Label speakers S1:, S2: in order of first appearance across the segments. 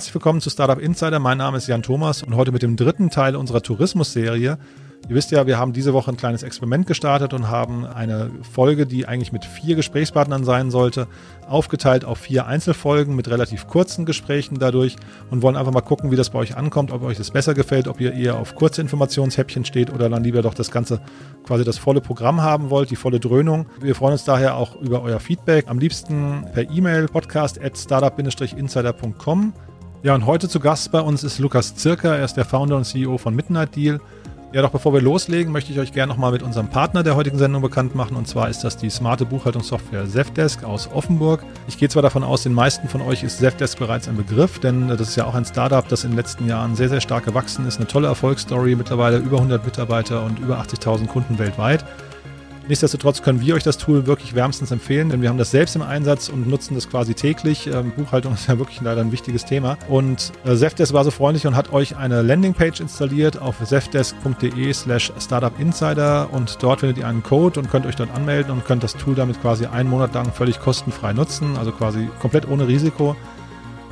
S1: herzlich willkommen zu Startup Insider. Mein Name ist Jan Thomas und heute mit dem dritten Teil unserer Tourismusserie Ihr wisst ja, wir haben diese Woche ein kleines Experiment gestartet und haben eine Folge, die eigentlich mit vier Gesprächspartnern sein sollte, aufgeteilt auf vier Einzelfolgen mit relativ kurzen Gesprächen dadurch und wollen einfach mal gucken, wie das bei euch ankommt, ob euch das besser gefällt, ob ihr eher auf kurze Informationshäppchen steht oder dann lieber doch das Ganze quasi das volle Programm haben wollt, die volle Dröhnung. Wir freuen uns daher auch über euer Feedback. Am liebsten per E-Mail podcast at startup-insider.com. Ja, und heute zu Gast bei uns ist Lukas Zirker. Er ist der Founder und CEO von Midnight Deal. Ja, doch bevor wir loslegen, möchte ich euch gerne nochmal mit unserem Partner der heutigen Sendung bekannt machen. Und zwar ist das die smarte Buchhaltungssoftware Zefdesk aus Offenburg. Ich gehe zwar davon aus, den meisten von euch ist Zefdesk bereits ein Begriff, denn das ist ja auch ein Startup, das in den letzten Jahren sehr, sehr stark gewachsen ist. Eine tolle Erfolgsstory, mittlerweile über 100 Mitarbeiter und über 80.000 Kunden weltweit. Nichtsdestotrotz können wir euch das Tool wirklich wärmstens empfehlen, denn wir haben das selbst im Einsatz und nutzen das quasi täglich. Ähm, Buchhaltung ist ja wirklich leider ein wichtiges Thema. Und äh, Zefdesk war so freundlich und hat euch eine Landingpage installiert auf zefdesk.de slash startupinsider und dort findet ihr einen Code und könnt euch dort anmelden und könnt das Tool damit quasi einen Monat lang völlig kostenfrei nutzen, also quasi komplett ohne Risiko.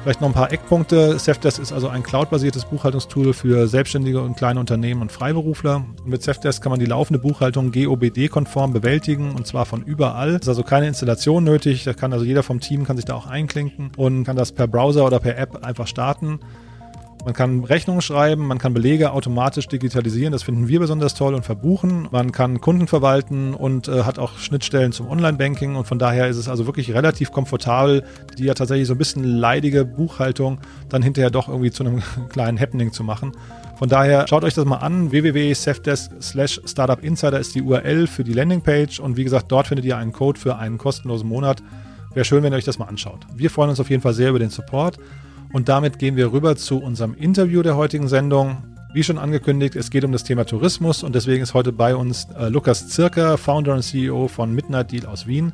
S1: Vielleicht noch ein paar Eckpunkte. Safdesk ist also ein cloudbasiertes Buchhaltungstool für Selbstständige und kleine Unternehmen und Freiberufler. mit Safdesk kann man die laufende Buchhaltung GOBD-konform bewältigen und zwar von überall. Es ist also keine Installation nötig. Da kann also jeder vom Team kann sich da auch einklinken und kann das per Browser oder per App einfach starten. Man kann Rechnungen schreiben, man kann Belege automatisch digitalisieren, das finden wir besonders toll und verbuchen. Man kann Kunden verwalten und äh, hat auch Schnittstellen zum Online-Banking und von daher ist es also wirklich relativ komfortabel, die ja tatsächlich so ein bisschen leidige Buchhaltung dann hinterher doch irgendwie zu einem kleinen Happening zu machen. Von daher schaut euch das mal an. www.safdesk slash Startup Insider ist die URL für die Landingpage und wie gesagt, dort findet ihr einen Code für einen kostenlosen Monat. Wäre schön, wenn ihr euch das mal anschaut. Wir freuen uns auf jeden Fall sehr über den Support. Und damit gehen wir rüber zu unserem Interview der heutigen Sendung. Wie schon angekündigt, es geht um das Thema Tourismus und deswegen ist heute bei uns äh, Lukas Zirker, Founder und CEO von Midnight Deal aus Wien.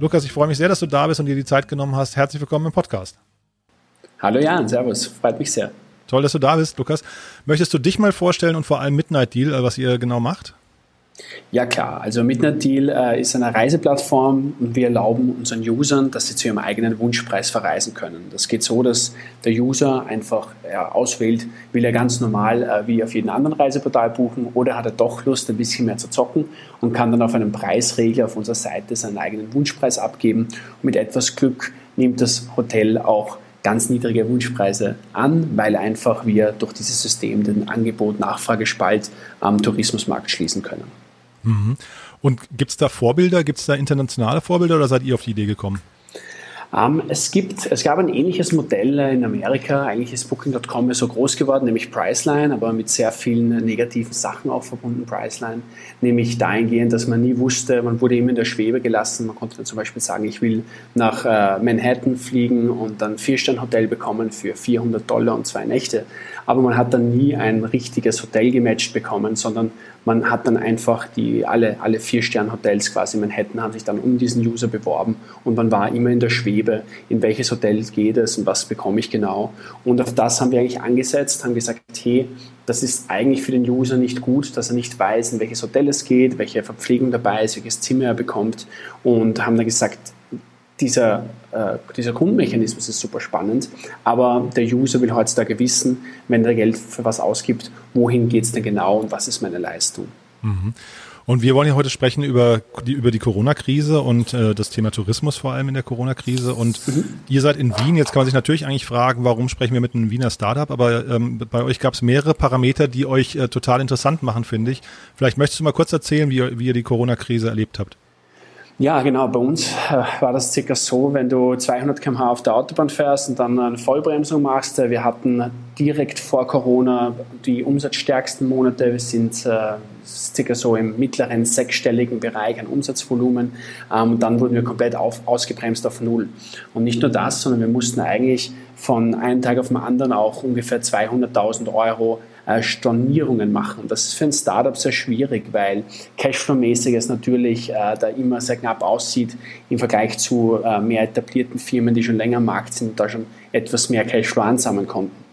S1: Lukas, ich freue mich sehr, dass du da bist und dir die Zeit genommen hast. Herzlich willkommen im Podcast.
S2: Hallo Jan, Servus, freut mich sehr.
S1: Toll, dass du da bist, Lukas. Möchtest du dich mal vorstellen und vor allem Midnight Deal, äh, was ihr genau macht?
S2: Ja klar, also Midnight äh, ist eine Reiseplattform und wir erlauben unseren Usern, dass sie zu ihrem eigenen Wunschpreis verreisen können. Das geht so, dass der User einfach ja, auswählt, will er ganz normal äh, wie auf jedem anderen Reiseportal buchen oder hat er doch Lust, ein bisschen mehr zu zocken und kann dann auf einem Preisregler auf unserer Seite seinen eigenen Wunschpreis abgeben. Und mit etwas Glück nimmt das Hotel auch ganz niedrige Wunschpreise an, weil einfach wir durch dieses System den Angebot-Nachfragespalt am Tourismusmarkt schließen können.
S1: Mhm. Und gibt es da Vorbilder? Gibt es da internationale Vorbilder oder seid ihr auf die Idee gekommen?
S2: Ähm, es, gibt, es gab ein ähnliches Modell in Amerika. Eigentlich ist Booking.com so groß geworden, nämlich Priceline, aber mit sehr vielen negativen Sachen auch verbunden, Priceline. Nämlich dahingehend, dass man nie wusste, man wurde immer in der Schwebe gelassen. Man konnte dann zum Beispiel sagen, ich will nach äh, Manhattan fliegen und dann Vier-Stern-Hotel bekommen für 400 Dollar und zwei Nächte. Aber man hat dann nie ein richtiges Hotel gematcht bekommen, sondern man hat dann einfach die, alle, alle Vier-Stern-Hotels quasi in Manhattan haben sich dann um diesen User beworben und man war immer in der Schwebe, in welches Hotel geht es und was bekomme ich genau. Und auf das haben wir eigentlich angesetzt, haben gesagt, hey, das ist eigentlich für den User nicht gut, dass er nicht weiß, in welches Hotel es geht, welche Verpflegung dabei ist, welches Zimmer er bekommt und haben dann gesagt, dieser, äh, dieser Grundmechanismus ist super spannend, aber der User will heutzutage wissen, wenn er Geld für was ausgibt, wohin geht es denn genau und was ist meine Leistung.
S1: Mhm. Und wir wollen ja heute sprechen über die, über die Corona-Krise und äh, das Thema Tourismus vor allem in der Corona-Krise. Und mhm. ihr seid in Wien. Jetzt kann man sich natürlich eigentlich fragen, warum sprechen wir mit einem Wiener Startup? Aber ähm, bei euch gab es mehrere Parameter, die euch äh, total interessant machen, finde ich. Vielleicht möchtest du mal kurz erzählen, wie, wie ihr die Corona-Krise erlebt habt.
S2: Ja, genau. Bei uns äh, war das circa so, wenn du 200 km/h auf der Autobahn fährst und dann eine Vollbremsung machst. Äh, wir hatten direkt vor Corona die umsatzstärksten Monate. Wir sind äh, circa so im mittleren sechsstelligen Bereich an Umsatzvolumen. Ähm, und dann wurden wir komplett auf, ausgebremst auf Null. Und nicht nur das, sondern wir mussten eigentlich von einem Tag auf den anderen auch ungefähr 200.000 Euro äh, Stornierungen machen. Das ist für ein Startup sehr schwierig, weil Cashflow-mäßig es natürlich äh, da immer sehr knapp aussieht im Vergleich zu äh, mehr etablierten Firmen, die schon länger am Markt sind und da schon etwas mehr Cashflow ansammeln konnten.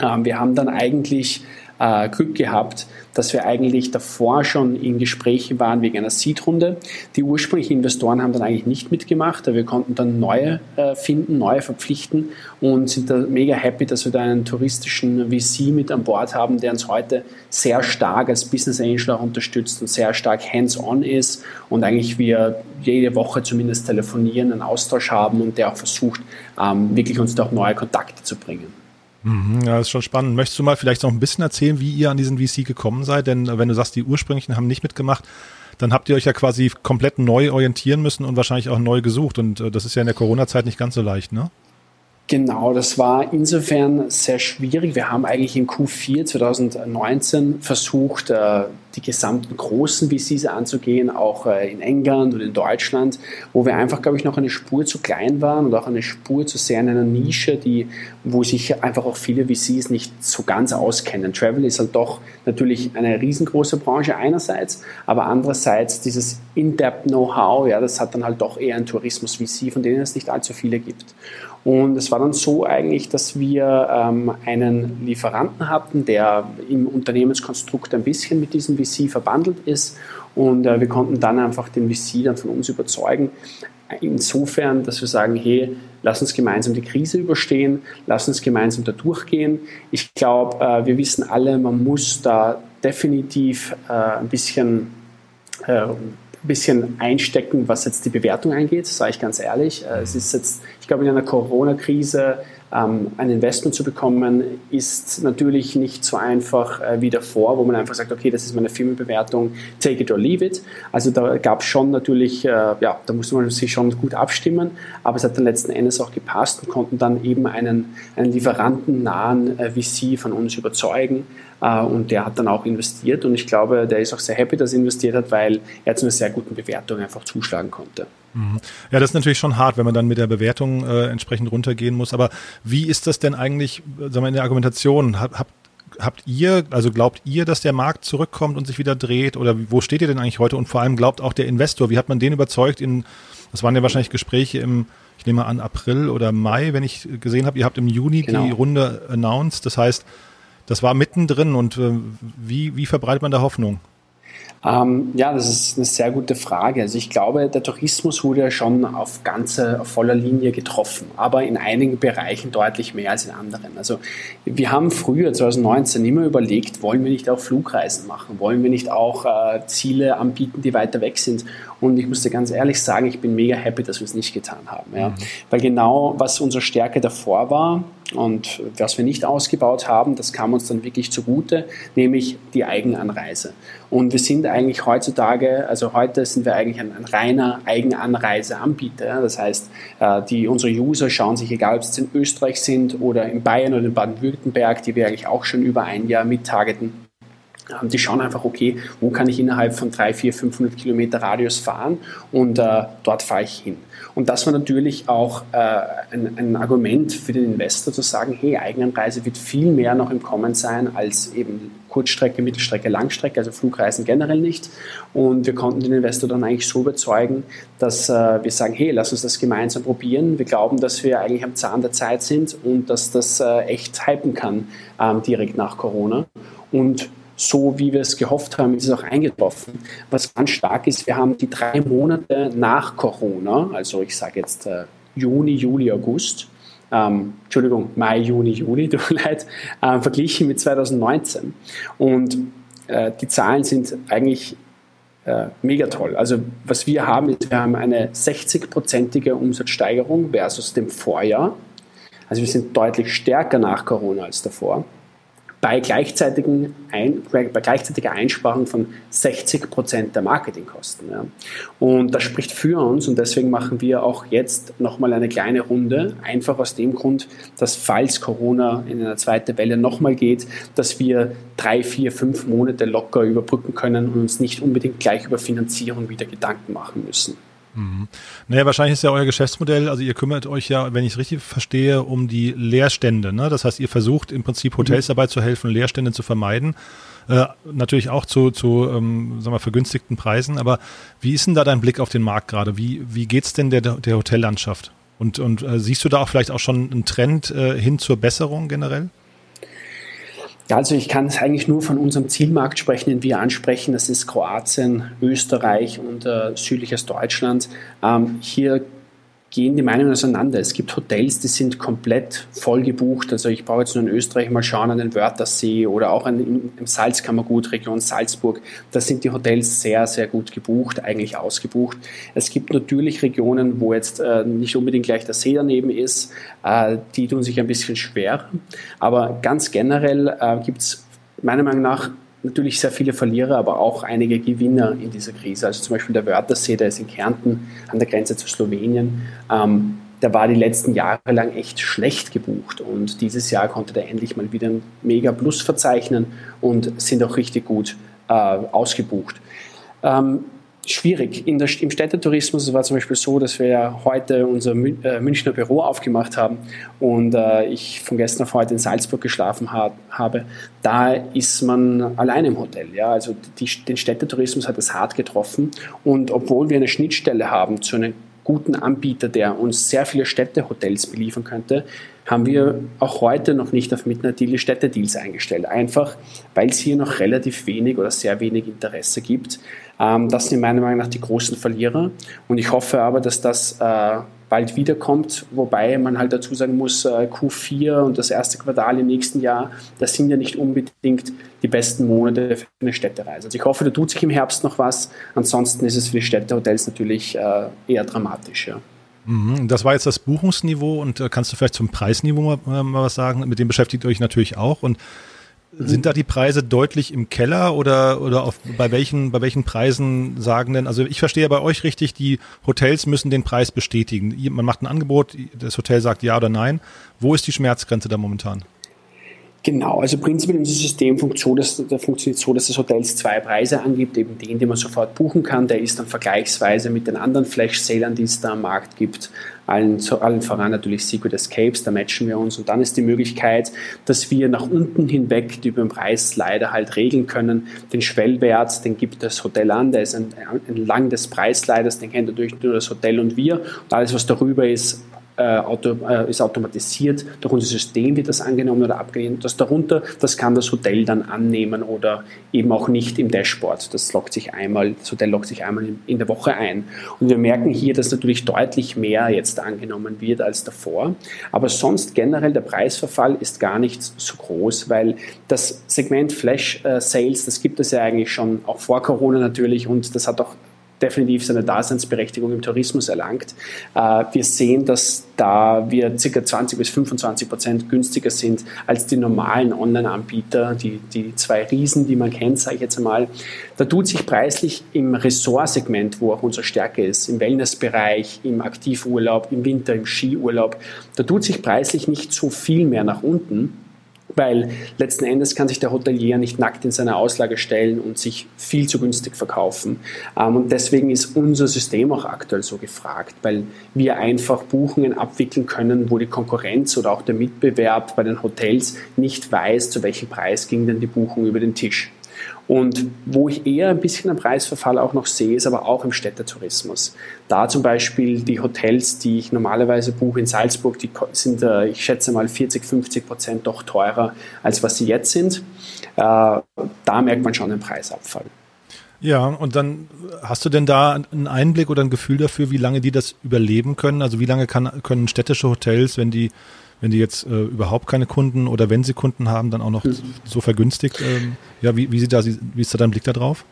S2: Ähm, wir haben dann eigentlich äh, Glück gehabt, dass wir eigentlich davor schon in Gesprächen waren wegen einer Seed-Runde. Die ursprünglichen Investoren haben dann eigentlich nicht mitgemacht, aber wir konnten dann neue äh, finden, neue verpflichten und sind da mega happy, dass wir da einen touristischen VC mit an Bord haben, der uns heute sehr stark als Business Angel auch unterstützt und sehr stark hands-on ist und eigentlich wir jede Woche zumindest telefonieren, einen Austausch haben und der auch versucht, ähm, wirklich uns da auch neue Kontakte zu bringen.
S1: Mhm, ja, ist schon spannend. Möchtest du mal vielleicht noch ein bisschen erzählen, wie ihr an diesen VC gekommen seid? Denn äh, wenn du sagst, die ursprünglichen haben nicht mitgemacht, dann habt ihr euch ja quasi komplett neu orientieren müssen und wahrscheinlich auch neu gesucht. Und äh, das ist ja in der Corona-Zeit nicht ganz so leicht, ne?
S2: Genau, das war insofern sehr schwierig. Wir haben eigentlich im Q4 2019 versucht, äh, die gesamten großen VCs anzugehen, auch in England und in Deutschland, wo wir einfach, glaube ich, noch eine Spur zu klein waren und auch eine Spur zu sehr in einer Nische, die, wo sich einfach auch viele VCs nicht so ganz auskennen. Travel ist halt doch natürlich eine riesengroße Branche einerseits, aber andererseits dieses In-Depth Know-how, ja, das hat dann halt doch eher ein Tourismus-VC, von denen es nicht allzu viele gibt. Und es war dann so eigentlich, dass wir ähm, einen Lieferanten hatten, der im Unternehmenskonstrukt ein bisschen mit diesem VC verbandelt ist. Und äh, wir konnten dann einfach den VC dann von uns überzeugen. Insofern, dass wir sagen, hey, lass uns gemeinsam die Krise überstehen, lass uns gemeinsam da durchgehen. Ich glaube, äh, wir wissen alle, man muss da definitiv äh, ein bisschen äh, bisschen einstecken, was jetzt die Bewertung angeht, sage ich ganz ehrlich. Äh, es ist jetzt, ich glaube, in einer Corona-Krise ähm, ein Investment zu bekommen, ist natürlich nicht so einfach äh, wie davor, wo man einfach sagt, okay, das ist meine Firmenbewertung, take it or leave it. Also da gab es schon natürlich, äh, ja, da musste man sich schon gut abstimmen, aber es hat dann letzten Endes auch gepasst und konnten dann eben einen, einen lieferantennahen äh, VC von uns überzeugen, und der hat dann auch investiert und ich glaube, der ist auch sehr happy, dass er investiert hat, weil er zu einer sehr guten Bewertung einfach zuschlagen konnte.
S1: Mhm. Ja, das ist natürlich schon hart, wenn man dann mit der Bewertung äh, entsprechend runtergehen muss. Aber wie ist das denn eigentlich, sagen wir, in der Argumentation? Habt, habt ihr, also glaubt ihr, dass der Markt zurückkommt und sich wieder dreht? Oder wo steht ihr denn eigentlich heute? Und vor allem glaubt auch der Investor, wie hat man den überzeugt in, das waren ja wahrscheinlich Gespräche im, ich nehme an, April oder Mai, wenn ich gesehen habe, ihr habt im Juni genau. die Runde announced. Das heißt, das war mittendrin und äh, wie, wie verbreitet man da Hoffnung?
S2: Ähm, ja, das ist eine sehr gute Frage. Also ich glaube, der Tourismus wurde ja schon auf ganze, auf voller Linie getroffen, aber in einigen Bereichen deutlich mehr als in anderen. Also wir haben früher, 2019, immer überlegt, wollen wir nicht auch Flugreisen machen? Wollen wir nicht auch äh, Ziele anbieten, die weiter weg sind? Und ich muss dir ganz ehrlich sagen, ich bin mega happy, dass wir es nicht getan haben. Ja? Mhm. Weil genau, was unsere Stärke davor war, und was wir nicht ausgebaut haben, das kam uns dann wirklich zugute, nämlich die Eigenanreise. Und wir sind eigentlich heutzutage, also heute sind wir eigentlich ein, ein reiner Eigenanreiseanbieter. Das heißt, äh, die, unsere User schauen sich, egal ob es in Österreich sind oder in Bayern oder in Baden-Württemberg, die wir eigentlich auch schon über ein Jahr mittargeten, die schauen einfach, okay, wo kann ich innerhalb von 3, 4, 500 Kilometer Radius fahren und äh, dort fahre ich hin. Und das war natürlich auch äh, ein, ein, Argument für den Investor zu sagen, hey, Eigenanreise wird viel mehr noch im Kommen sein als eben Kurzstrecke, Mittelstrecke, Langstrecke, also Flugreisen generell nicht. Und wir konnten den Investor dann eigentlich so überzeugen, dass äh, wir sagen, hey, lass uns das gemeinsam probieren. Wir glauben, dass wir eigentlich am Zahn der Zeit sind und dass das äh, echt hypen kann ähm, direkt nach Corona. Und so wie wir es gehofft haben, ist es auch eingetroffen. Was ganz stark ist, wir haben die drei Monate nach Corona, also ich sage jetzt äh, Juni, Juli, August, ähm, Entschuldigung, Mai, Juni, Juli, tut mir leid, äh, verglichen mit 2019. Und äh, die Zahlen sind eigentlich äh, mega toll. Also was wir haben, ist, wir haben eine 60-prozentige Umsatzsteigerung versus dem Vorjahr. Also wir sind deutlich stärker nach Corona als davor bei, gleichzeitigen Ein, bei gleichzeitiger Einsparung von 60 Prozent der Marketingkosten. Ja. Und das spricht für uns und deswegen machen wir auch jetzt nochmal eine kleine Runde, einfach aus dem Grund, dass falls Corona in eine zweite Welle nochmal geht, dass wir drei, vier, fünf Monate locker überbrücken können und uns nicht unbedingt gleich über Finanzierung wieder Gedanken machen müssen.
S1: Mhm. Naja, wahrscheinlich ist ja euer Geschäftsmodell, also ihr kümmert euch ja, wenn ich es richtig verstehe, um die Leerstände. Ne? Das heißt, ihr versucht im Prinzip Hotels mhm. dabei zu helfen, Leerstände zu vermeiden. Äh, natürlich auch zu, zu ähm, sagen wir, vergünstigten Preisen. Aber wie ist denn da dein Blick auf den Markt gerade? Wie, wie geht's denn der, der Hotellandschaft? Und, und äh, siehst du da auch vielleicht auch schon einen Trend äh, hin zur Besserung generell?
S2: Also ich kann es eigentlich nur von unserem Zielmarkt sprechen, den wir ansprechen. Das ist Kroatien, Österreich und äh, südliches Deutschland. Ähm, hier gehen die Meinungen auseinander. Es gibt Hotels, die sind komplett voll gebucht. Also ich brauche jetzt nur in Österreich mal schauen an den Wörthersee oder auch an, im Salzkammergut, Region Salzburg. Da sind die Hotels sehr, sehr gut gebucht, eigentlich ausgebucht. Es gibt natürlich Regionen, wo jetzt äh, nicht unbedingt gleich der See daneben ist. Äh, die tun sich ein bisschen schwer. Aber ganz generell äh, gibt es meiner Meinung nach natürlich sehr viele Verlierer, aber auch einige Gewinner in dieser Krise. Also zum Beispiel der Wörthersee, der ist in Kärnten an der Grenze zu Slowenien. Ähm, der war die letzten Jahre lang echt schlecht gebucht und dieses Jahr konnte der endlich mal wieder ein mega Plus verzeichnen und sind auch richtig gut äh, ausgebucht. Ähm, schwierig. Der, Im Städtetourismus war zum Beispiel so, dass wir heute unser äh, Münchner Büro aufgemacht haben und äh, ich von gestern auf heute in Salzburg geschlafen ha habe. Da ist man allein im Hotel. Ja? Also die, den Städtetourismus hat es hart getroffen und obwohl wir eine Schnittstelle haben zu einem guten Anbieter, der uns sehr viele Städtehotels beliefern könnte, haben wir auch heute noch nicht auf Midnight Deal die Städtedeals eingestellt. Einfach, weil es hier noch relativ wenig oder sehr wenig Interesse gibt. Ähm, das sind meiner Meinung nach die großen Verlierer. Und ich hoffe aber, dass das äh, bald wiederkommt, wobei man halt dazu sagen muss, äh, Q4 und das erste Quartal im nächsten Jahr, das sind ja nicht unbedingt die besten Monate für eine Städtereise. Also ich hoffe, da tut sich im Herbst noch was. Ansonsten ist es für die Städtehotels natürlich äh, eher dramatisch. Ja.
S1: Mhm. Das war jetzt das Buchungsniveau und äh, kannst du vielleicht zum Preisniveau mal, was sagen? Mit dem beschäftigt ihr euch natürlich auch und sind da die Preise deutlich im Keller oder, oder auf, bei, welchen, bei welchen Preisen sagen denn, also ich verstehe bei euch richtig, die Hotels müssen den Preis bestätigen. Man macht ein Angebot, das Hotel sagt ja oder nein. Wo ist die Schmerzgrenze da momentan?
S2: Genau, also prinzipiell unser System funktioniert so, dass, funktioniert so, dass das Hotels zwei Preise angibt, eben den, den man sofort buchen kann, der ist dann vergleichsweise mit den anderen Flash-Sailern, die es da am Markt gibt, allen, allen voran natürlich Secret Escapes, da matchen wir uns. Und dann ist die Möglichkeit, dass wir nach unten hinweg über den Preis leider halt regeln können. Den Schwellwert, den gibt das Hotel an, der ist entlang des Preisleiters, den kennt natürlich nur das Hotel und wir. Und alles, was darüber ist, äh, auto, äh, ist automatisiert, durch unser System wird das angenommen oder abgelehnt. Das darunter, das kann das Hotel dann annehmen oder eben auch nicht im Dashboard. Das loggt sich einmal, das Hotel loggt sich einmal in, in der Woche ein. Und wir merken hier, dass natürlich deutlich mehr jetzt angenommen wird als davor. Aber sonst generell der Preisverfall ist gar nicht so groß, weil das Segment Flash äh, Sales, das gibt es ja eigentlich schon auch vor Corona natürlich und das hat auch definitiv seine Daseinsberechtigung im Tourismus erlangt. Äh, wir sehen, dass da wir ca. 20 bis 25 Prozent günstiger sind als die normalen Online-Anbieter, die, die zwei Riesen, die man kennt, sage ich jetzt einmal. Da tut sich preislich im Ressortsegment, wo auch unsere Stärke ist, im Wellnessbereich, im Aktivurlaub, im Winter, im Skiurlaub, da tut sich preislich nicht so viel mehr nach unten weil letzten Endes kann sich der Hotelier nicht nackt in seine Auslage stellen und sich viel zu günstig verkaufen. Ähm, und deswegen ist unser System auch aktuell so gefragt, weil wir einfach Buchungen abwickeln können, wo die Konkurrenz oder auch der Mitbewerb bei den Hotels nicht weiß, zu welchem Preis ging denn die Buchung über den Tisch. Und wo ich eher ein bisschen einen Preisverfall auch noch sehe, ist aber auch im Städtetourismus. Da zum Beispiel die Hotels, die ich normalerweise buche in Salzburg, die sind, äh, ich schätze mal, 40, 50 Prozent doch teurer, als was sie jetzt sind. Äh, da merkt man schon einen Preisabfall.
S1: Ja, und dann hast du denn da einen Einblick oder ein Gefühl dafür, wie lange die das überleben können? Also wie lange kann, können städtische Hotels, wenn die wenn die jetzt äh, überhaupt keine Kunden oder wenn sie Kunden haben, dann auch noch mhm. so vergünstigt. Ähm, ja, wie, wie, sieht da, wie ist da dein Blick da drauf?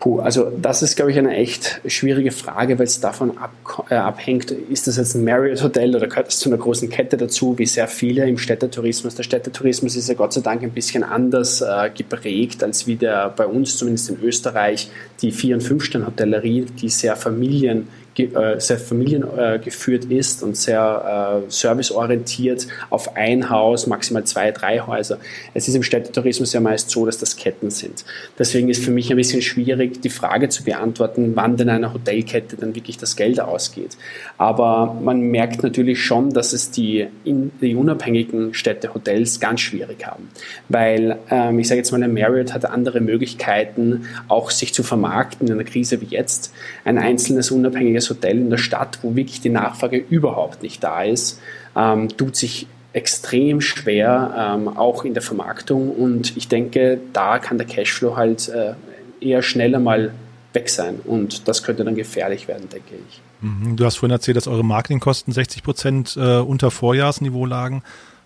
S2: Puh, also das ist, glaube ich, eine echt schwierige Frage, weil es davon ab, äh, abhängt, ist das jetzt ein Marriott-Hotel oder gehört das zu einer großen Kette dazu, wie sehr viele im Städtetourismus. Der Städtetourismus ist ja Gott sei Dank ein bisschen anders äh, geprägt als wie der bei uns, zumindest in Österreich, die Vier- und Fünf-Sterne-Hotellerie, die sehr familien äh, sehr familiengeführt ist und sehr äh, serviceorientiert auf ein Haus, maximal zwei, drei Häuser. Es ist im Städtetourismus ja meist so, dass das Ketten sind. Deswegen ist für mich ein bisschen schwierig, die Frage zu beantworten, wann denn einer Hotelkette dann wirklich das Geld ausgeht. Aber man merkt natürlich schon, dass es die, die unabhängigen Städtehotels ganz schwierig haben. Weil, ähm, ich sage jetzt mal, ein Marriott hat andere Möglichkeiten, auch sich zu vermarkten in einer Krise wie jetzt. Ein einzelnes unabhängiges Hotel in der Stadt, wo wirklich die Nachfrage überhaupt nicht da ist, ähm, tut sich extrem schwer, ähm, auch in der Vermarktung. Und ich denke, da kann der Cashflow halt äh, eher schneller mal weg sein. Und das könnte dann gefährlich werden, denke ich.
S1: Mhm. Du hast vorhin erzählt, dass eure Marketingkosten 60 Prozent äh, unter Vorjahrsniveau lagen.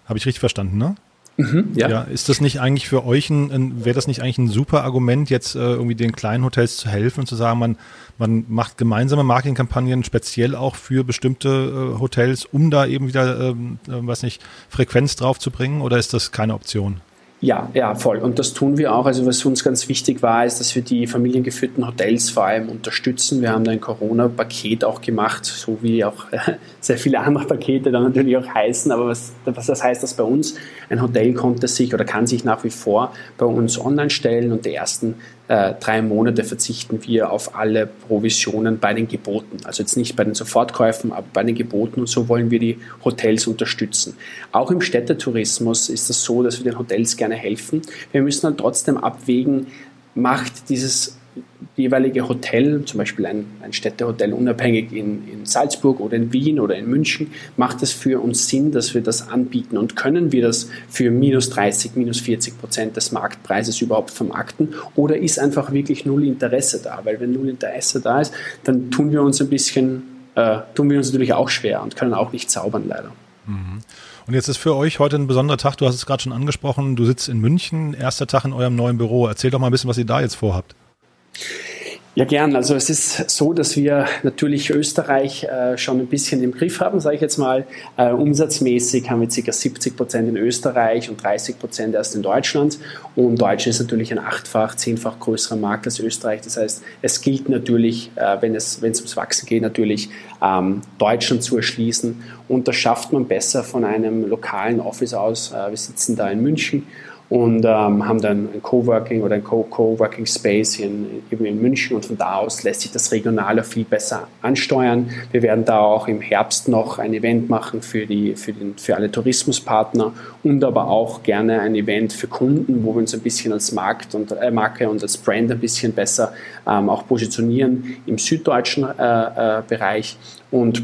S1: Habe ich richtig verstanden, ne? Mhm, ja. ja. Ist das nicht eigentlich für euch ein, ein wäre das nicht eigentlich ein super Argument, jetzt äh, irgendwie den kleinen Hotels zu helfen und zu sagen, man, man macht gemeinsame Marketingkampagnen speziell auch für bestimmte äh, Hotels, um da eben wieder, ähm, äh, was nicht, Frequenz drauf zu bringen oder ist das keine Option?
S2: Ja, ja, voll. Und das tun wir auch. Also was uns ganz wichtig war, ist, dass wir die familiengeführten Hotels vor allem unterstützen. Wir haben da ein Corona-Paket auch gemacht, so wie auch sehr viele andere Pakete dann natürlich auch heißen. Aber was, was das heißt das bei uns? Ein Hotel konnte sich oder kann sich nach wie vor bei uns online stellen und die ersten äh, drei Monate verzichten wir auf alle Provisionen bei den Geboten. Also jetzt nicht bei den Sofortkäufen, aber bei den Geboten und so wollen wir die Hotels unterstützen. Auch im Städtetourismus ist es das so, dass wir den Hotels gerne helfen. Wir müssen dann trotzdem abwägen, macht dieses jeweilige Hotel, zum Beispiel ein, ein Städtehotel unabhängig in, in Salzburg oder in Wien oder in München, macht es für uns Sinn, dass wir das anbieten und können wir das für minus 30, minus 40 Prozent des Marktpreises überhaupt vermarkten oder ist einfach wirklich null Interesse da? Weil wenn null Interesse da ist, dann tun wir uns ein bisschen, äh, tun wir uns natürlich auch schwer und können auch nicht zaubern leider.
S1: Mhm. Und jetzt ist für euch heute ein besonderer Tag. Du hast es gerade schon angesprochen. Du sitzt in München, erster Tag in eurem neuen Büro. Erzähl doch mal ein bisschen, was ihr da jetzt vorhabt.
S2: Ja, gern. Also es ist so, dass wir natürlich Österreich äh, schon ein bisschen im Griff haben, sage ich jetzt mal. Äh, umsatzmäßig haben wir ca. 70 Prozent in Österreich und 30 Prozent erst in Deutschland. Und Deutschland ist natürlich ein achtfach, zehnfach größerer Markt als Österreich. Das heißt, es gilt natürlich, äh, wenn, es, wenn es ums Wachsen geht, natürlich ähm, Deutschland zu erschließen. Und das schafft man besser von einem lokalen Office aus. Äh, wir sitzen da in München und ähm, haben dann ein Coworking oder ein Co-Coworking Space hier in, eben in München und von da aus lässt sich das Regionale viel besser ansteuern. Wir werden da auch im Herbst noch ein Event machen für, die, für, den, für alle Tourismuspartner und aber auch gerne ein Event für Kunden, wo wir uns ein bisschen als Markt und, äh, Marke und als Brand ein bisschen besser ähm, auch positionieren im süddeutschen äh, äh, Bereich und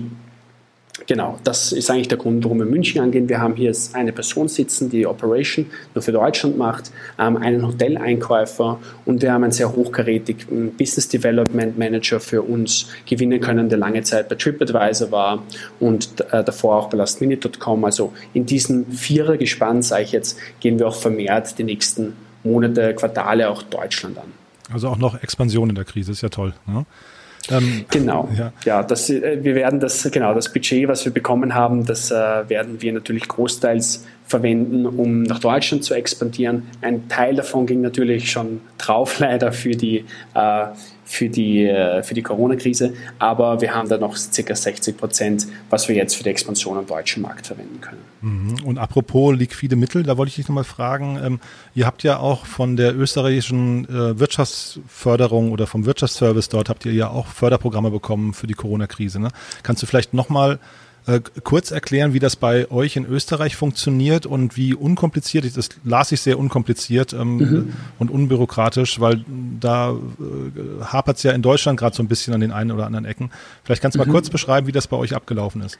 S2: Genau, das ist eigentlich der Grund, warum wir München angehen. Wir haben hier eine Person sitzen, die Operation nur für Deutschland macht, ähm, einen Hoteleinkäufer und wir haben einen sehr hochkarätigen Business Development Manager für uns gewinnen können, der lange Zeit bei TripAdvisor war und äh, davor auch bei lastminute.com. Also in diesen Vierer-Gespann, sage ich jetzt, gehen wir auch vermehrt die nächsten Monate, Quartale auch Deutschland an.
S1: Also auch noch Expansion in der Krise, ist ja toll. Ne?
S2: Ähm, genau, ja, ja das, äh, wir werden das, genau, das Budget, was wir bekommen haben, das äh, werden wir natürlich großteils verwenden, um nach Deutschland zu expandieren. Ein Teil davon ging natürlich schon drauf, leider für die, äh, für die, äh, für die Corona-Krise, aber wir haben da noch ca. 60 Prozent, was wir jetzt für die Expansion am deutschen Markt verwenden können.
S1: Mhm. Und apropos liquide Mittel, da wollte ich dich nochmal fragen, ähm, ihr habt ja auch von der österreichischen äh, Wirtschaftsförderung oder vom Wirtschaftsservice dort habt ihr ja auch Förderprogramme bekommen für die Corona-Krise. Ne? Kannst du vielleicht nochmal äh, kurz erklären, wie das bei euch in Österreich funktioniert und wie unkompliziert, das las ich sehr unkompliziert ähm, mhm. und unbürokratisch, weil da äh, hapert es ja in Deutschland gerade so ein bisschen an den einen oder anderen Ecken. Vielleicht kannst du mal mhm. kurz beschreiben, wie das bei euch abgelaufen ist.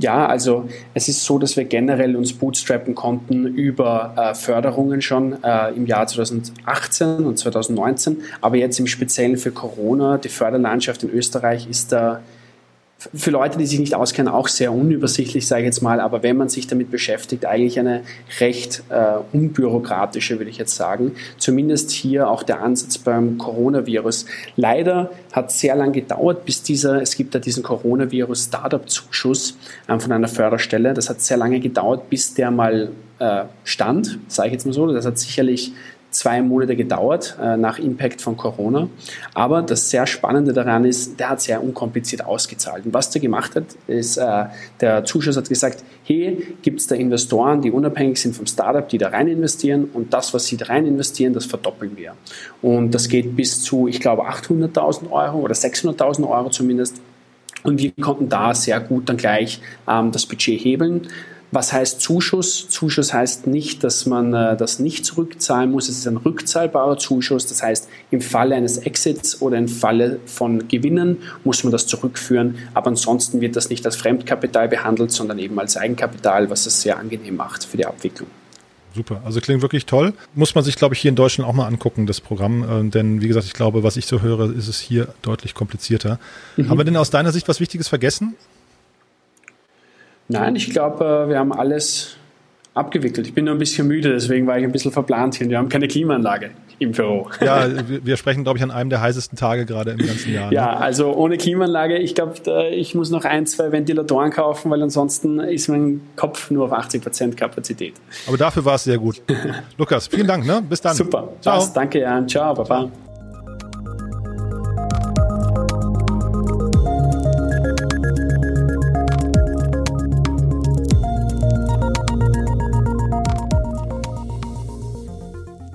S2: Ja, also es ist so, dass wir generell uns bootstrappen konnten über äh, Förderungen schon äh, im Jahr 2018 und 2019, aber jetzt im Speziellen für Corona, die Förderlandschaft in Österreich ist da für Leute, die sich nicht auskennen, auch sehr unübersichtlich, sage ich jetzt mal, aber wenn man sich damit beschäftigt, eigentlich eine recht äh, unbürokratische, würde ich jetzt sagen. Zumindest hier auch der Ansatz beim Coronavirus. Leider hat sehr lange gedauert, bis dieser, es gibt da diesen Coronavirus-Startup-Zuschuss äh, von einer Förderstelle. Das hat sehr lange gedauert, bis der mal äh, stand, sage ich jetzt mal so. Das hat sicherlich zwei Monate gedauert äh, nach Impact von Corona. Aber das sehr Spannende daran ist, der hat sehr unkompliziert ausgezahlt. Und was der gemacht hat, ist, äh, der Zuschuss hat gesagt, hey, gibt es da Investoren, die unabhängig sind vom Startup, die da rein investieren und das, was sie da rein investieren, das verdoppeln wir. Und das geht bis zu, ich glaube, 800.000 Euro oder 600.000 Euro zumindest. Und wir konnten da sehr gut dann gleich ähm, das Budget hebeln. Was heißt Zuschuss? Zuschuss heißt nicht, dass man äh, das nicht zurückzahlen muss. Es ist ein rückzahlbarer Zuschuss. Das heißt, im Falle eines Exits oder im Falle von Gewinnen muss man das zurückführen. Aber ansonsten wird das nicht als Fremdkapital behandelt, sondern eben als Eigenkapital, was es sehr angenehm macht für die Abwicklung.
S1: Super, also klingt wirklich toll. Muss man sich, glaube ich, hier in Deutschland auch mal angucken, das Programm. Äh, denn wie gesagt, ich glaube, was ich so höre, ist es hier deutlich komplizierter. Mhm. Haben wir denn aus deiner Sicht was Wichtiges vergessen?
S2: Nein, ich glaube, äh, wir haben alles abgewickelt. Ich bin nur ein bisschen müde, deswegen war ich ein bisschen verplant hier. Wir haben keine Klimaanlage im Büro.
S1: Ja, wir sprechen, glaube ich, an einem der heißesten Tage gerade im ganzen Jahr.
S2: Ne? Ja, also ohne Klimaanlage, ich glaube, ich muss noch ein, zwei Ventilatoren kaufen, weil ansonsten ist mein Kopf nur auf 80 Prozent Kapazität.
S1: Aber dafür war es sehr gut. Lukas, vielen Dank. Ne? Bis dann.
S2: Super. Ciao. Passt. Danke, Jan. Ciao, Baba.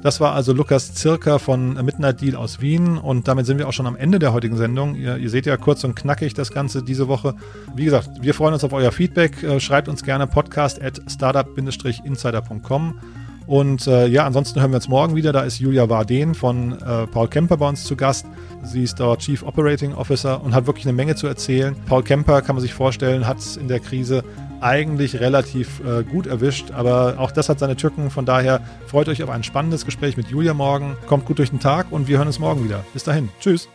S1: Das war also Lukas Zirka von Midnight Deal aus Wien und damit sind wir auch schon am Ende der heutigen Sendung. Ihr, ihr seht ja kurz und knackig das Ganze diese Woche. Wie gesagt, wir freuen uns auf euer Feedback. Äh, schreibt uns gerne podcast at startup-insider.com. Und äh, ja, ansonsten hören wir uns morgen wieder. Da ist Julia Warden von äh, Paul Kemper bei uns zu Gast. Sie ist dort Chief Operating Officer und hat wirklich eine Menge zu erzählen. Paul Kemper, kann man sich vorstellen, hat es in der Krise eigentlich relativ äh, gut erwischt, aber auch das hat seine Tücken. Von daher freut euch auf ein spannendes Gespräch mit Julia morgen. Kommt gut durch den Tag und wir hören uns morgen wieder. Bis dahin. Tschüss.